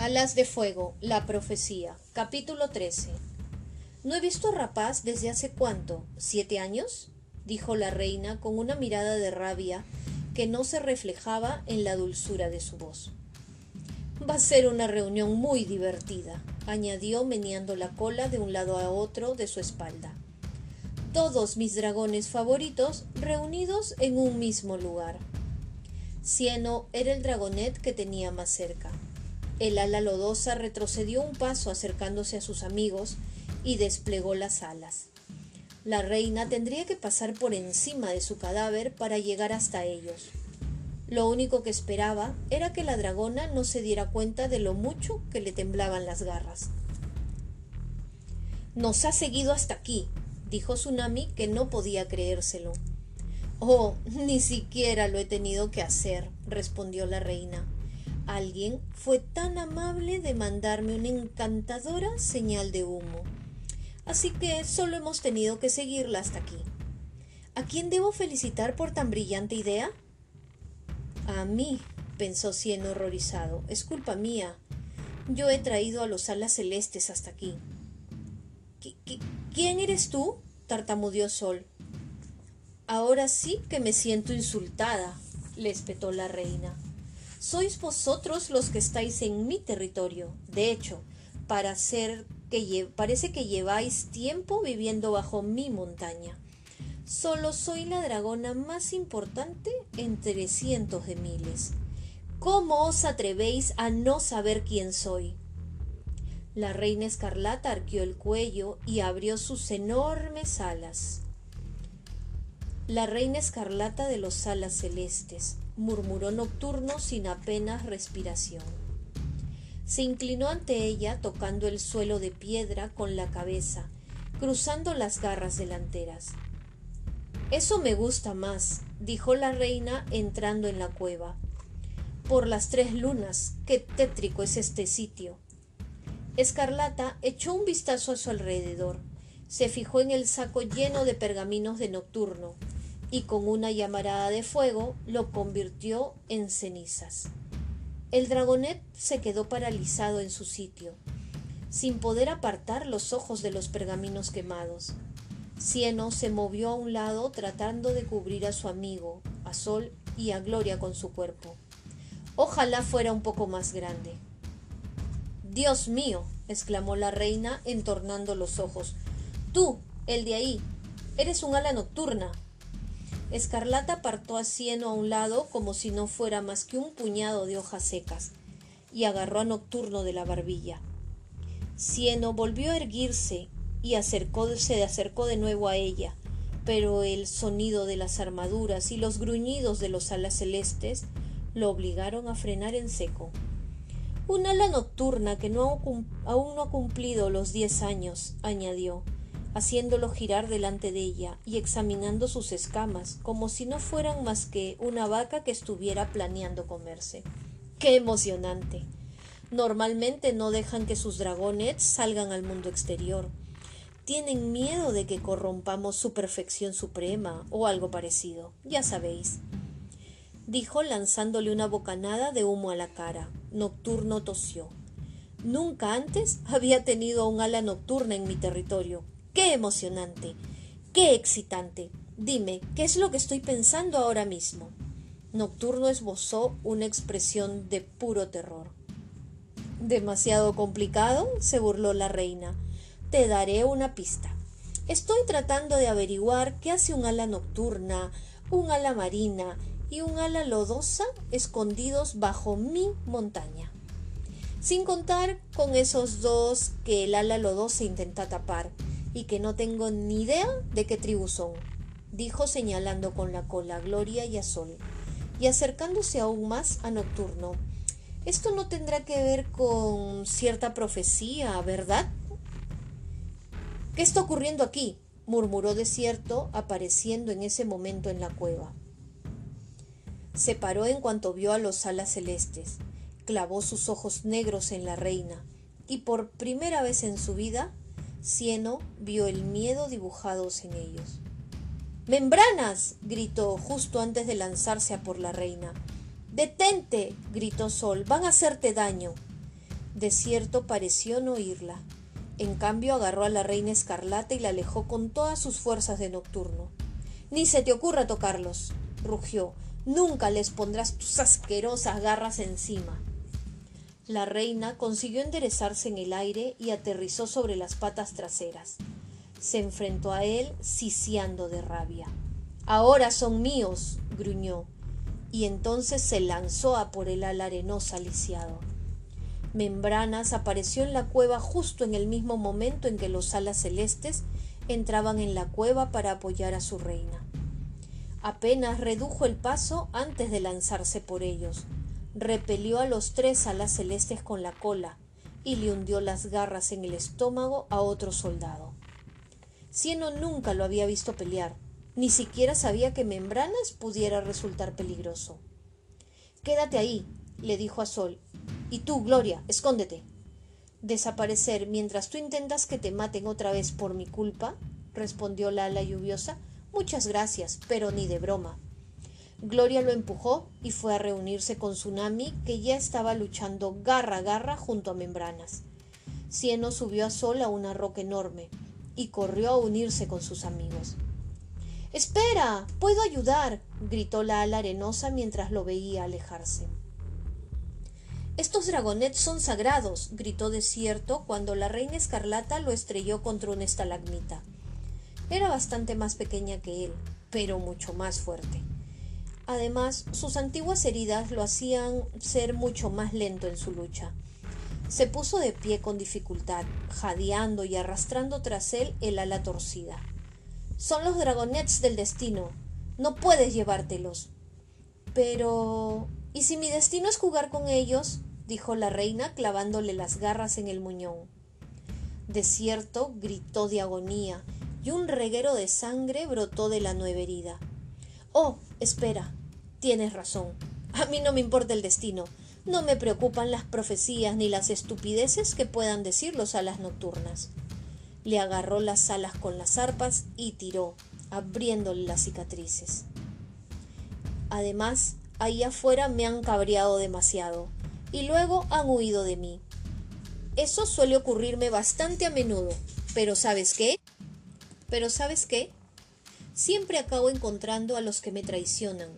Alas de Fuego, la profecía, capítulo 13. ¿No he visto a Rapaz desde hace cuánto? ¿Siete años? dijo la reina con una mirada de rabia que no se reflejaba en la dulzura de su voz. Va a ser una reunión muy divertida, añadió meneando la cola de un lado a otro de su espalda. Todos mis dragones favoritos reunidos en un mismo lugar. Cieno era el dragonet que tenía más cerca. El ala lodosa retrocedió un paso acercándose a sus amigos y desplegó las alas. La reina tendría que pasar por encima de su cadáver para llegar hasta ellos. Lo único que esperaba era que la dragona no se diera cuenta de lo mucho que le temblaban las garras. Nos ha seguido hasta aquí, dijo Tsunami, que no podía creérselo. Oh, ni siquiera lo he tenido que hacer, respondió la reina. Alguien fue tan amable de mandarme una encantadora señal de humo. Así que solo hemos tenido que seguirla hasta aquí. ¿A quién debo felicitar por tan brillante idea? A mí, pensó Cieno horrorizado. Es culpa mía. Yo he traído a los alas celestes hasta aquí. ¿Quién eres tú? tartamudeó Sol. Ahora sí que me siento insultada, le espetó la reina sois vosotros los que estáis en mi territorio. De hecho, para ser que parece que lleváis tiempo viviendo bajo mi montaña. Solo soy la dragona más importante entre cientos de miles. ¿Cómo os atrevéis a no saber quién soy? La reina escarlata arqueó el cuello y abrió sus enormes alas. La reina escarlata de los alas celestes, murmuró Nocturno sin apenas respiración. Se inclinó ante ella tocando el suelo de piedra con la cabeza, cruzando las garras delanteras. Eso me gusta más, dijo la reina entrando en la cueva. Por las tres lunas, qué tétrico es este sitio. Escarlata echó un vistazo a su alrededor. Se fijó en el saco lleno de pergaminos de Nocturno, y con una llamarada de fuego lo convirtió en cenizas. El dragonet se quedó paralizado en su sitio, sin poder apartar los ojos de los pergaminos quemados. Cieno se movió a un lado tratando de cubrir a su amigo, a Sol y a Gloria con su cuerpo. Ojalá fuera un poco más grande. Dios mío, exclamó la reina entornando los ojos. Tú, el de ahí, eres un ala nocturna. Escarlata apartó a Cieno a un lado como si no fuera más que un puñado de hojas secas, y agarró a Nocturno de la barbilla. Cieno volvió a erguirse y se acercó de nuevo a ella, pero el sonido de las armaduras y los gruñidos de los alas celestes lo obligaron a frenar en seco. Un ala nocturna que no, aún no ha cumplido los diez años, añadió, haciéndolo girar delante de ella y examinando sus escamas como si no fueran más que una vaca que estuviera planeando comerse. ¡Qué emocionante! Normalmente no dejan que sus dragonets salgan al mundo exterior. Tienen miedo de que corrompamos su perfección suprema o algo parecido, ya sabéis. Dijo lanzándole una bocanada de humo a la cara. Nocturno tosió. Nunca antes había tenido un ala nocturna en mi territorio. Qué emocionante, qué excitante. Dime, ¿qué es lo que estoy pensando ahora mismo? Nocturno esbozó una expresión de puro terror. ¿Demasiado complicado? se burló la reina. Te daré una pista. Estoy tratando de averiguar qué hace un ala nocturna, un ala marina y un ala lodosa escondidos bajo mi montaña. Sin contar con esos dos que el ala lodosa intenta tapar y que no tengo ni idea de qué tribu son, dijo señalando con la cola a Gloria y a Sol, y acercándose aún más a Nocturno. Esto no tendrá que ver con cierta profecía, ¿verdad? ¿Qué está ocurriendo aquí? murmuró Desierto, apareciendo en ese momento en la cueva. Se paró en cuanto vio a los alas celestes, clavó sus ojos negros en la reina, y por primera vez en su vida Cieno vio el miedo dibujados en ellos. ¡Membranas! gritó justo antes de lanzarse a por la reina. ¡Detente! gritó Sol. Van a hacerte daño. Desierto pareció no oírla. En cambio agarró a la reina escarlata y la alejó con todas sus fuerzas de nocturno. Ni se te ocurra tocarlos, rugió. Nunca les pondrás tus asquerosas garras encima. La reina consiguió enderezarse en el aire y aterrizó sobre las patas traseras. Se enfrentó a él ciciando de rabia. Ahora son míos, gruñó, y entonces se lanzó a por el ala arenosa lisiado. Membranas apareció en la cueva justo en el mismo momento en que los alas celestes entraban en la cueva para apoyar a su reina. Apenas redujo el paso antes de lanzarse por ellos. Repelió a los tres alas celestes con la cola y le hundió las garras en el estómago a otro soldado. Cieno nunca lo había visto pelear, ni siquiera sabía que Membranas pudiera resultar peligroso. Quédate ahí, le dijo a Sol, y tú, Gloria, escóndete. ¿Desaparecer mientras tú intentas que te maten otra vez por mi culpa? respondió la ala lluviosa. Muchas gracias, pero ni de broma. Gloria lo empujó y fue a reunirse con Tsunami, que ya estaba luchando garra a garra junto a membranas. Cieno subió a Sol a una roca enorme y corrió a unirse con sus amigos. Espera. puedo ayudar. gritó la ala arenosa mientras lo veía alejarse. Estos dragonets son sagrados, gritó Desierto cuando la reina escarlata lo estrelló contra una estalagmita. Era bastante más pequeña que él, pero mucho más fuerte. Además, sus antiguas heridas lo hacían ser mucho más lento en su lucha. Se puso de pie con dificultad, jadeando y arrastrando tras él el ala torcida. Son los dragonets del destino. No puedes llevártelos. Pero... ¿Y si mi destino es jugar con ellos? dijo la reina clavándole las garras en el muñón. Desierto gritó de agonía y un reguero de sangre brotó de la nueva herida. Oh, espera, tienes razón. A mí no me importa el destino. No me preocupan las profecías ni las estupideces que puedan decir los alas nocturnas. Le agarró las alas con las arpas y tiró, abriéndole las cicatrices. Además, ahí afuera me han cabreado demasiado y luego han huido de mí. Eso suele ocurrirme bastante a menudo, pero ¿sabes qué? Pero ¿sabes qué? Siempre acabo encontrando a los que me traicionan.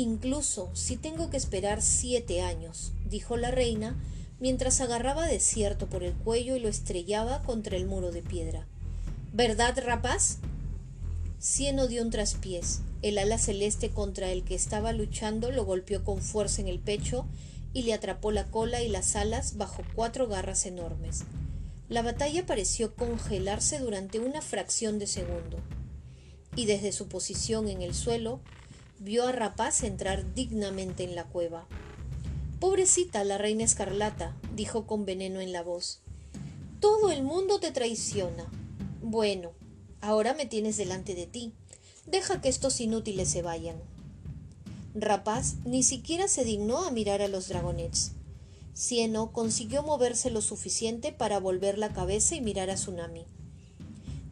Incluso si tengo que esperar siete años, dijo la reina, mientras agarraba desierto por el cuello y lo estrellaba contra el muro de piedra. ¿Verdad, rapaz? Cieno dio un traspiés. El ala celeste contra el que estaba luchando lo golpeó con fuerza en el pecho y le atrapó la cola y las alas bajo cuatro garras enormes. La batalla pareció congelarse durante una fracción de segundo, y desde su posición en el suelo vio a Rapaz entrar dignamente en la cueva. Pobrecita la reina escarlata, dijo con veneno en la voz. Todo el mundo te traiciona. Bueno, ahora me tienes delante de ti. Deja que estos inútiles se vayan. Rapaz ni siquiera se dignó a mirar a los dragonets. Cieno consiguió moverse lo suficiente para volver la cabeza y mirar a Tsunami.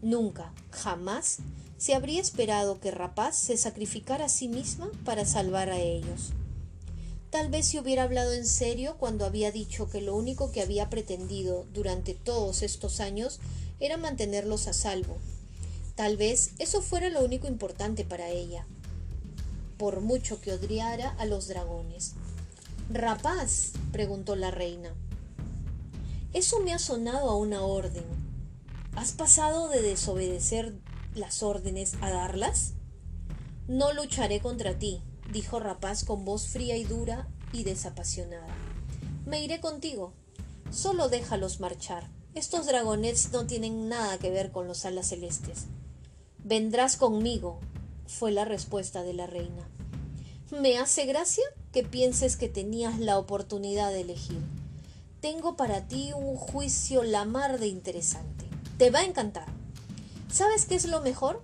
Nunca, jamás, se habría esperado que Rapaz se sacrificara a sí misma para salvar a ellos. Tal vez se hubiera hablado en serio cuando había dicho que lo único que había pretendido durante todos estos años era mantenerlos a salvo. Tal vez eso fuera lo único importante para ella por mucho que odiara a los dragones. Rapaz, preguntó la reina. Eso me ha sonado a una orden. ¿Has pasado de desobedecer las órdenes a darlas? No lucharé contra ti, dijo Rapaz con voz fría y dura y desapasionada. Me iré contigo. Solo déjalos marchar. Estos dragonets no tienen nada que ver con los alas celestes. Vendrás conmigo, fue la respuesta de la reina. Me hace gracia que pienses que tenías la oportunidad de elegir. Tengo para ti un juicio la mar de interesante. Te va a encantar. ¿Sabes qué es lo mejor?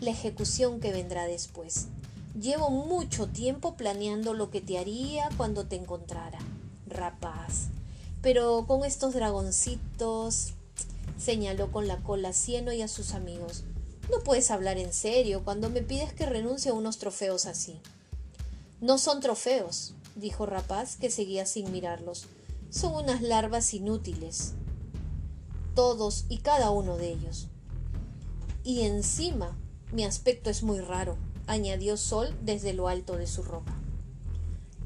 La ejecución que vendrá después. Llevo mucho tiempo planeando lo que te haría cuando te encontrara. Rapaz. Pero con estos dragoncitos, señaló con la cola Cieno y a sus amigos. No puedes hablar en serio cuando me pides que renuncie a unos trofeos así. No son trofeos, dijo Rapaz, que seguía sin mirarlos. son unas larvas inútiles, todos y cada uno de ellos. Y encima, mi aspecto es muy raro, añadió Sol desde lo alto de su ropa.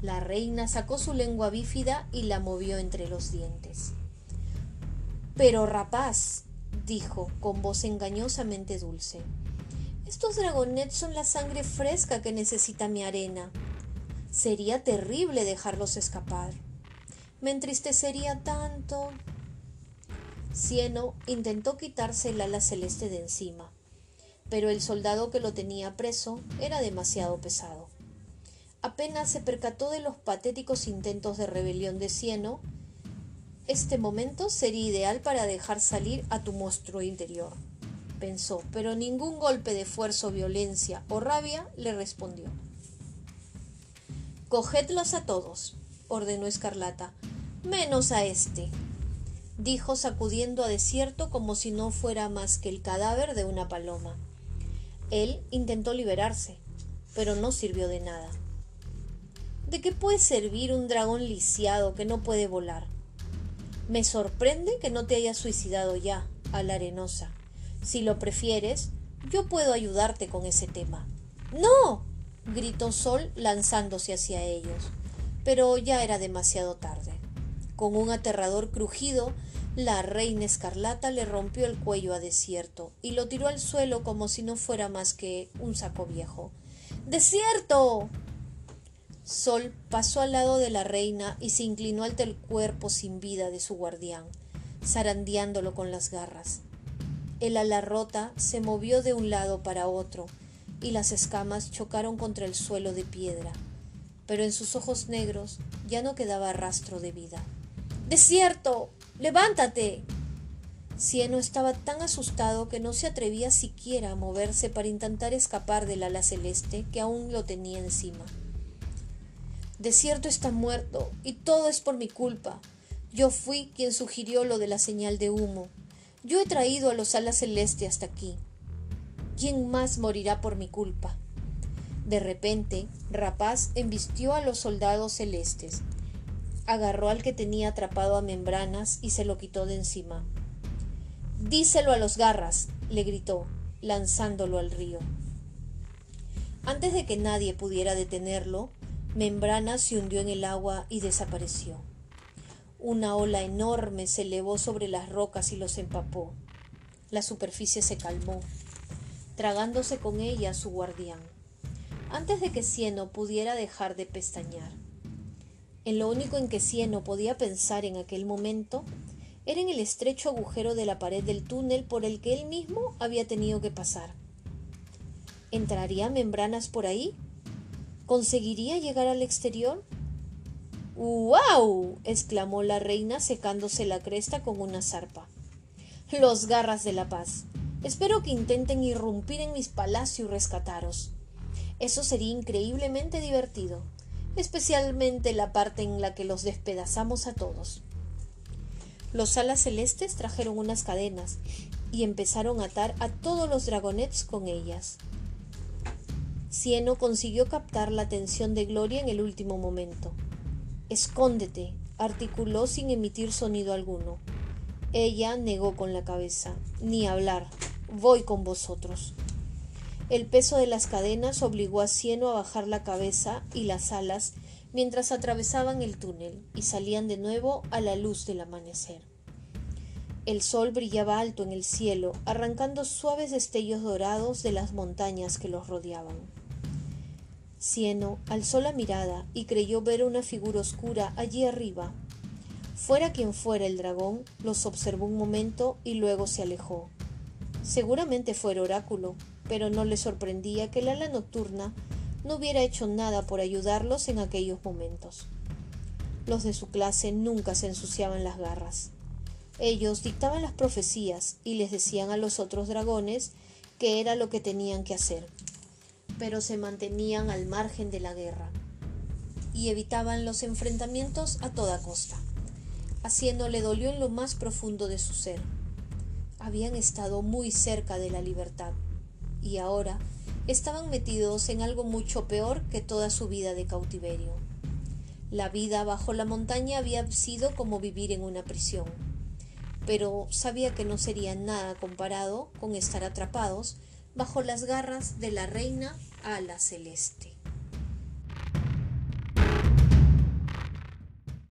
La reina sacó su lengua bífida y la movió entre los dientes. Pero rapaz, dijo con voz engañosamente dulce, estos dragonets son la sangre fresca que necesita mi arena. Sería terrible dejarlos escapar. Me entristecería tanto. Cieno intentó quitarse el ala celeste de encima, pero el soldado que lo tenía preso era demasiado pesado. Apenas se percató de los patéticos intentos de rebelión de Cieno, este momento sería ideal para dejar salir a tu monstruo interior, pensó, pero ningún golpe de fuerza violencia o rabia le respondió. Cogedlos a todos, ordenó Escarlata, menos a este, dijo sacudiendo a desierto como si no fuera más que el cadáver de una paloma. Él intentó liberarse, pero no sirvió de nada. ¿De qué puede servir un dragón lisiado que no puede volar? Me sorprende que no te hayas suicidado ya, a la arenosa. Si lo prefieres, yo puedo ayudarte con ese tema. ¡No! gritó Sol lanzándose hacia ellos. Pero ya era demasiado tarde. Con un aterrador crujido, la reina escarlata le rompió el cuello a Desierto y lo tiró al suelo como si no fuera más que un saco viejo. ¡Desierto! Sol pasó al lado de la reina y se inclinó ante el cuerpo sin vida de su guardián, zarandeándolo con las garras. El ala rota se movió de un lado para otro y las escamas chocaron contra el suelo de piedra, pero en sus ojos negros ya no quedaba rastro de vida. ¡Desierto! ¡Levántate! Cieno estaba tan asustado que no se atrevía siquiera a moverse para intentar escapar del ala celeste que aún lo tenía encima. Desierto está muerto, y todo es por mi culpa. Yo fui quien sugirió lo de la señal de humo. Yo he traído a los alas celeste hasta aquí. ¿Quién más morirá por mi culpa? De repente, Rapaz embistió a los soldados celestes, agarró al que tenía atrapado a membranas y se lo quitó de encima. Díselo a los garras, le gritó, lanzándolo al río. Antes de que nadie pudiera detenerlo, Membrana se hundió en el agua y desapareció. Una ola enorme se elevó sobre las rocas y los empapó. La superficie se calmó, tragándose con ella a su guardián, antes de que Cieno pudiera dejar de pestañear. En lo único en que Cieno podía pensar en aquel momento era en el estrecho agujero de la pared del túnel por el que él mismo había tenido que pasar. ¿Entraría membranas por ahí? ¿Conseguiría llegar al exterior? ¡Wow! exclamó la reina secándose la cresta con una zarpa. Los garras de la paz. Espero que intenten irrumpir en mis palacios y rescataros. Eso sería increíblemente divertido, especialmente la parte en la que los despedazamos a todos. Los alas celestes trajeron unas cadenas y empezaron a atar a todos los dragonets con ellas. Cieno consiguió captar la atención de Gloria en el último momento. Escóndete, articuló sin emitir sonido alguno. Ella negó con la cabeza. Ni hablar. Voy con vosotros. El peso de las cadenas obligó a Cieno a bajar la cabeza y las alas mientras atravesaban el túnel y salían de nuevo a la luz del amanecer. El sol brillaba alto en el cielo, arrancando suaves destellos dorados de las montañas que los rodeaban. Cieno alzó la mirada y creyó ver una figura oscura allí arriba. Fuera quien fuera el dragón, los observó un momento y luego se alejó. Seguramente fue el oráculo, pero no le sorprendía que el ala nocturna no hubiera hecho nada por ayudarlos en aquellos momentos. Los de su clase nunca se ensuciaban las garras. Ellos dictaban las profecías y les decían a los otros dragones qué era lo que tenían que hacer pero se mantenían al margen de la guerra y evitaban los enfrentamientos a toda costa. Haciéndole dolió en lo más profundo de su ser. Habían estado muy cerca de la libertad y ahora estaban metidos en algo mucho peor que toda su vida de cautiverio. La vida bajo la montaña había sido como vivir en una prisión, pero sabía que no sería nada comparado con estar atrapados bajo las garras de la reina ala celeste.